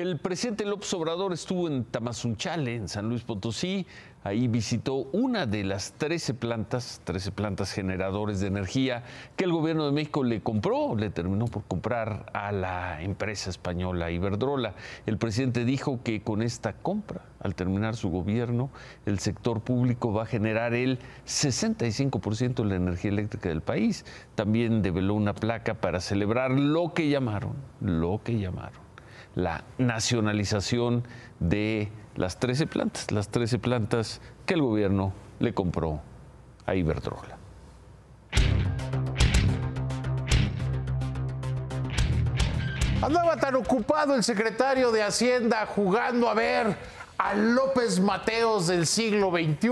El presidente López Obrador estuvo en Tamazunchale, en San Luis Potosí. Ahí visitó una de las 13 plantas, 13 plantas generadores de energía que el gobierno de México le compró, le terminó por comprar a la empresa española Iberdrola. El presidente dijo que con esta compra, al terminar su gobierno, el sector público va a generar el 65% de la energía eléctrica del país. También develó una placa para celebrar lo que llamaron, lo que llamaron la nacionalización de las 13 plantas, las 13 plantas que el gobierno le compró a Iberdrola. Andaba tan ocupado el secretario de Hacienda jugando a ver a López Mateos del siglo XXI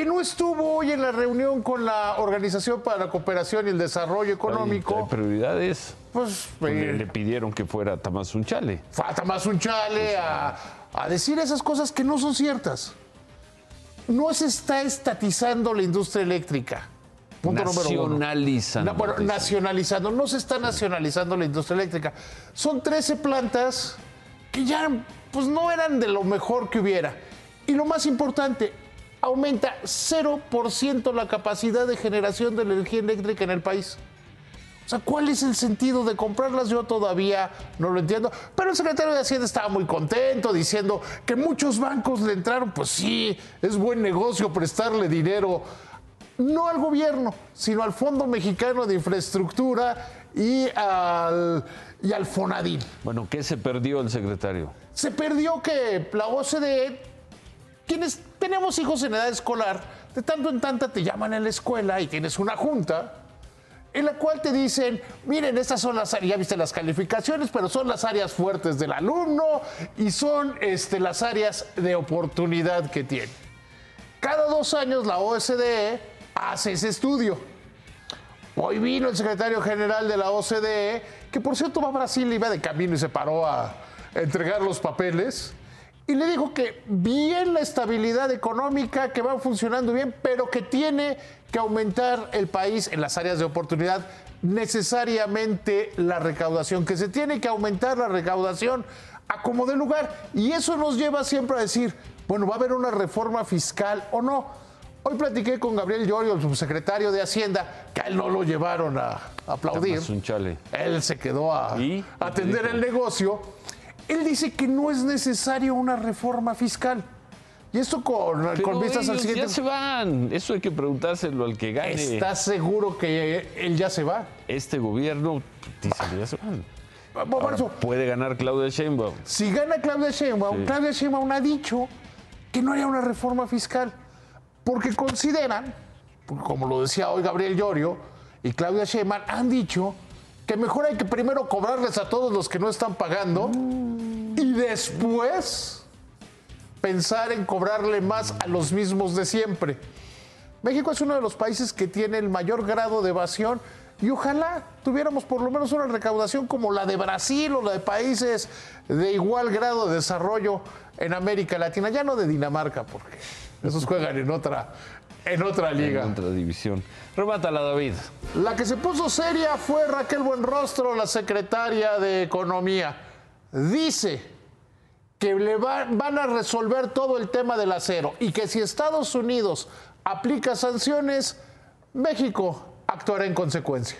que no estuvo hoy en la reunión con la Organización para la Cooperación y el Desarrollo Económico. Hay prioridades. Pues, Le, eh, le pidieron que fuera a Tamazunchale. fue a Tamazunchale a, a decir esas cosas que no son ciertas. No se está estatizando la industria eléctrica. Punto número uno. Nacionalizando. Bueno, nacionalizando. No se está nacionalizando la industria eléctrica. Son 13 plantas que ya pues, no eran de lo mejor que hubiera. Y lo más importante, aumenta 0% la capacidad de generación de energía eléctrica en el país. O sea, ¿cuál es el sentido de comprarlas? Yo todavía no lo entiendo. Pero el secretario de Hacienda estaba muy contento diciendo que muchos bancos le entraron. Pues sí, es buen negocio prestarle dinero, no al gobierno, sino al Fondo Mexicano de Infraestructura y al, y al Fonadín. Bueno, ¿qué se perdió el secretario? Se perdió que la OCDE, quienes tenemos hijos en edad escolar, de tanto en tanto te llaman en la escuela y tienes una junta en la cual te dicen, miren, estas son las áreas, ya viste las calificaciones, pero son las áreas fuertes del alumno y son este, las áreas de oportunidad que tiene. Cada dos años la OCDE hace ese estudio. Hoy vino el secretario general de la OCDE, que por cierto va a Brasil, iba de camino y se paró a entregar los papeles. Y le dijo que bien la estabilidad económica, que va funcionando bien, pero que tiene que aumentar el país en las áreas de oportunidad necesariamente la recaudación, que se tiene que aumentar la recaudación a como de lugar. Y eso nos lleva siempre a decir, bueno, ¿va a haber una reforma fiscal o no? Hoy platiqué con Gabriel Llorio, el subsecretario de Hacienda, que a él no lo llevaron a aplaudir. Él se quedó a atender el negocio. Él dice que no es necesario una reforma fiscal. Y esto con, con vistas al siguiente. Ya se van. Eso hay que preguntárselo al que gane. ¿Estás seguro que él ya se va? Este gobierno dice que ya se van. Ahora, eso, puede ganar Claudia Sheinbaum. si gana Claudia Sheinbaum, Sí. Claudia Sheinbaum ha dicho que no haría una reforma fiscal. Porque consideran, como lo decía hoy Gabriel Llorio y Claudia Sheinbaum, han dicho que mejor hay que primero cobrarles a todos los que no están pagando y después pensar en cobrarle más a los mismos de siempre. México es uno de los países que tiene el mayor grado de evasión y ojalá tuviéramos por lo menos una recaudación como la de Brasil o la de países de igual grado de desarrollo en América Latina, ya no de Dinamarca, porque esos juegan en otra, en otra liga. En otra división. Remátala, David. La que se puso seria fue Raquel Buenrostro, la secretaria de Economía. Dice que le va- van a resolver todo el tema del acero y que si Estados Unidos aplica sanciones, México actuará en consecuencia.